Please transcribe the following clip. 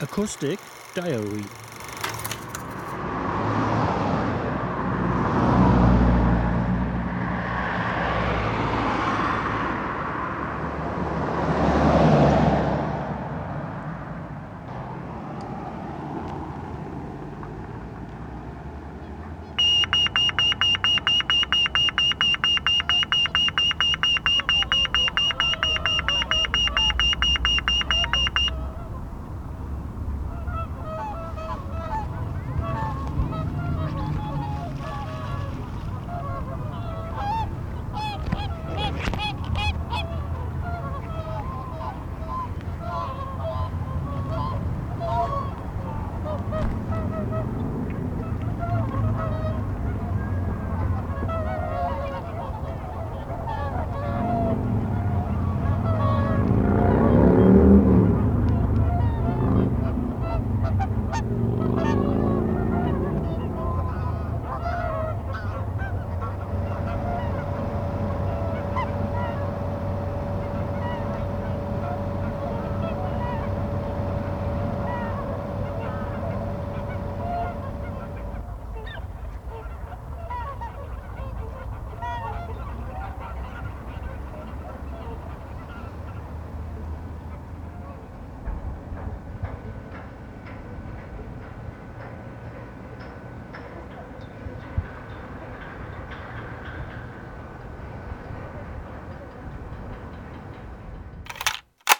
Acoustic Diary.